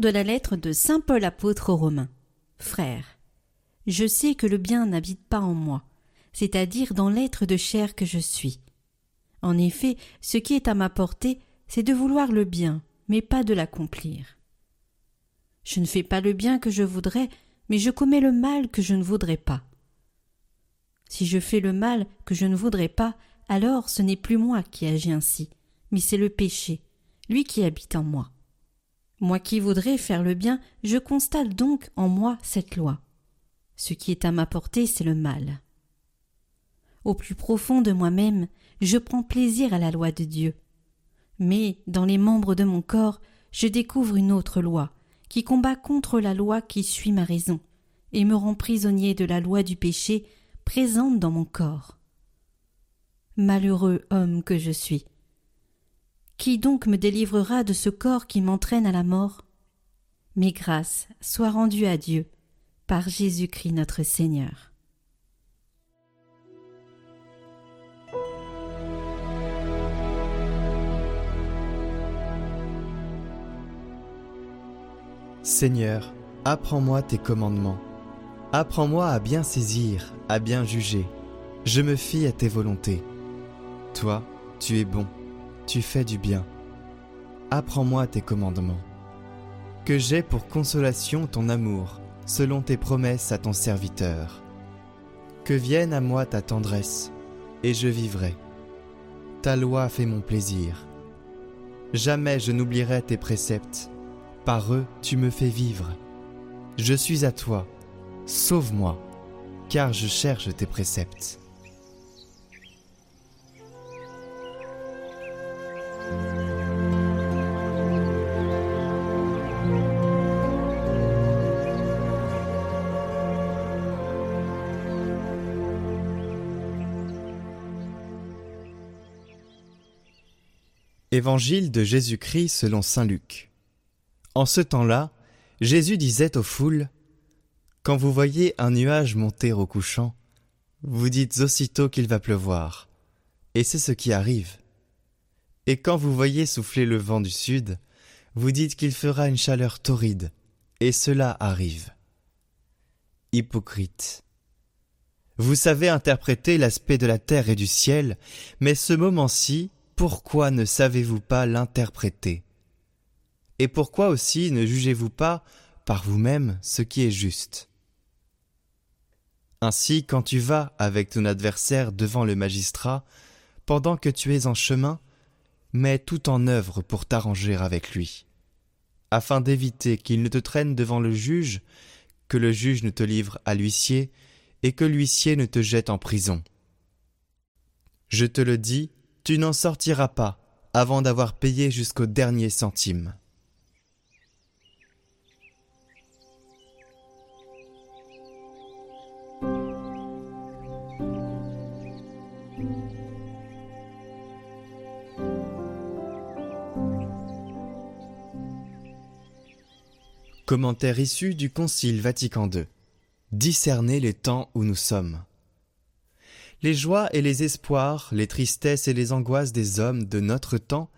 De la lettre de Saint Paul apôtre aux Romains. Frères, je sais que le bien n'habite pas en moi, c'est-à-dire dans l'être de chair que je suis. En effet, ce qui est à ma portée, c'est de vouloir le bien, mais pas de l'accomplir. Je ne fais pas le bien que je voudrais, mais je commets le mal que je ne voudrais pas. Si je fais le mal que je ne voudrais pas, alors ce n'est plus moi qui agis ainsi, mais c'est le péché, lui qui habite en moi. Moi qui voudrais faire le bien, je constate donc en moi cette loi. Ce qui est à ma portée, c'est le mal. Au plus profond de moi-même, je prends plaisir à la loi de Dieu. Mais, dans les membres de mon corps, je découvre une autre loi, qui combat contre la loi qui suit ma raison, et me rend prisonnier de la loi du péché présente dans mon corps. Malheureux homme que je suis. Qui donc me délivrera de ce corps qui m'entraîne à la mort? Mes grâces soient rendues à Dieu par Jésus-Christ notre Seigneur. Seigneur, apprends-moi tes commandements. Apprends-moi à bien saisir, à bien juger. Je me fie à tes volontés. Toi, tu es bon tu fais du bien. Apprends-moi tes commandements. Que j'ai pour consolation ton amour, selon tes promesses à ton serviteur. Que vienne à moi ta tendresse, et je vivrai. Ta loi fait mon plaisir. Jamais je n'oublierai tes préceptes. Par eux, tu me fais vivre. Je suis à toi. Sauve-moi, car je cherche tes préceptes. Évangile de Jésus-Christ selon Saint Luc. En ce temps-là, Jésus disait aux foules Quand vous voyez un nuage monter au couchant, vous dites aussitôt qu'il va pleuvoir, et c'est ce qui arrive. Et quand vous voyez souffler le vent du sud, vous dites qu'il fera une chaleur torride, et cela arrive. Hypocrite. Vous savez interpréter l'aspect de la terre et du ciel, mais ce moment-ci, pourquoi ne savez-vous pas l'interpréter? Et pourquoi aussi ne jugez-vous pas par vous-même ce qui est juste? Ainsi, quand tu vas avec ton adversaire devant le magistrat, pendant que tu es en chemin, mets tout en œuvre pour t'arranger avec lui, afin d'éviter qu'il ne te traîne devant le juge, que le juge ne te livre à l'huissier, et que l'huissier ne te jette en prison. Je te le dis, tu n'en sortiras pas avant d'avoir payé jusqu'au dernier centime. Commentaire issu du Concile Vatican II. Discerner les temps où nous sommes les joies et les espoirs, les tristesses et les angoisses des hommes de notre temps,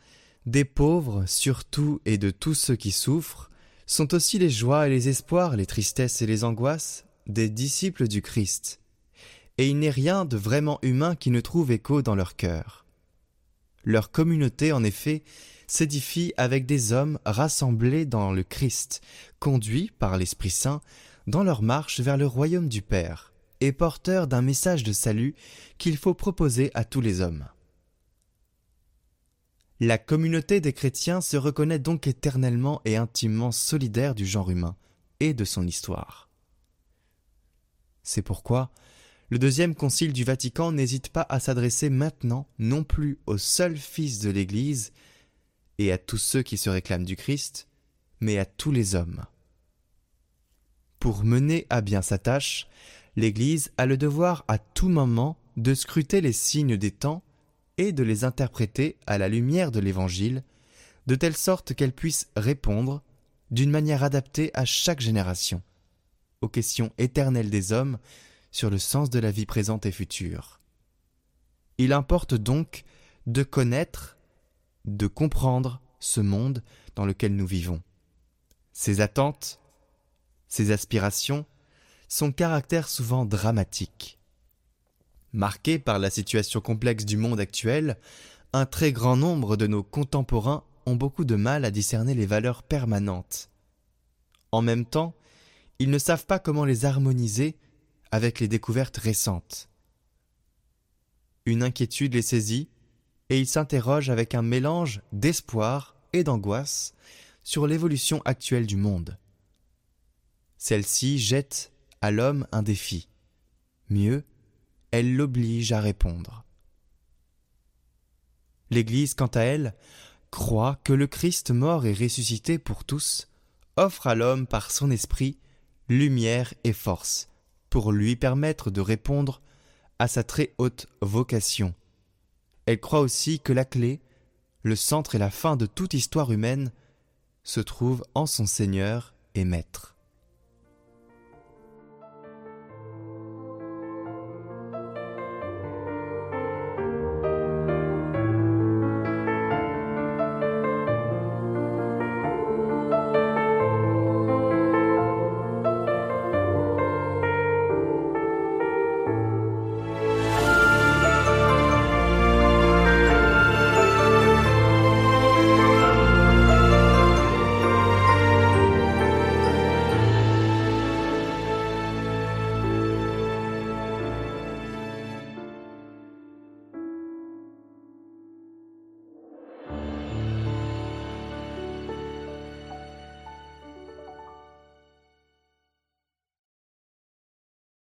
des pauvres surtout et de tous ceux qui souffrent, sont aussi les joies et les espoirs, les tristesses et les angoisses des disciples du Christ. Et il n'est rien de vraiment humain qui ne trouve écho dans leur cœur. Leur communauté, en effet, s'édifie avec des hommes rassemblés dans le Christ, conduits par l'Esprit Saint dans leur marche vers le royaume du Père et porteur d'un message de salut qu'il faut proposer à tous les hommes. La communauté des chrétiens se reconnaît donc éternellement et intimement solidaire du genre humain et de son histoire. C'est pourquoi le deuxième concile du Vatican n'hésite pas à s'adresser maintenant non plus aux seuls fils de l'Église et à tous ceux qui se réclament du Christ, mais à tous les hommes. Pour mener à bien sa tâche, l'Église a le devoir à tout moment de scruter les signes des temps et de les interpréter à la lumière de l'Évangile, de telle sorte qu'elle puisse répondre, d'une manière adaptée à chaque génération, aux questions éternelles des hommes sur le sens de la vie présente et future. Il importe donc de connaître, de comprendre ce monde dans lequel nous vivons, ses attentes, ses aspirations, son caractère souvent dramatique. Marqué par la situation complexe du monde actuel, un très grand nombre de nos contemporains ont beaucoup de mal à discerner les valeurs permanentes. En même temps, ils ne savent pas comment les harmoniser avec les découvertes récentes. Une inquiétude les saisit, et ils s'interrogent avec un mélange d'espoir et d'angoisse sur l'évolution actuelle du monde. Celle-ci jette à l'homme un défi. Mieux, elle l'oblige à répondre. L'Église, quant à elle, croit que le Christ mort et ressuscité pour tous offre à l'homme par son esprit lumière et force pour lui permettre de répondre à sa très haute vocation. Elle croit aussi que la clé, le centre et la fin de toute histoire humaine se trouve en son Seigneur et Maître.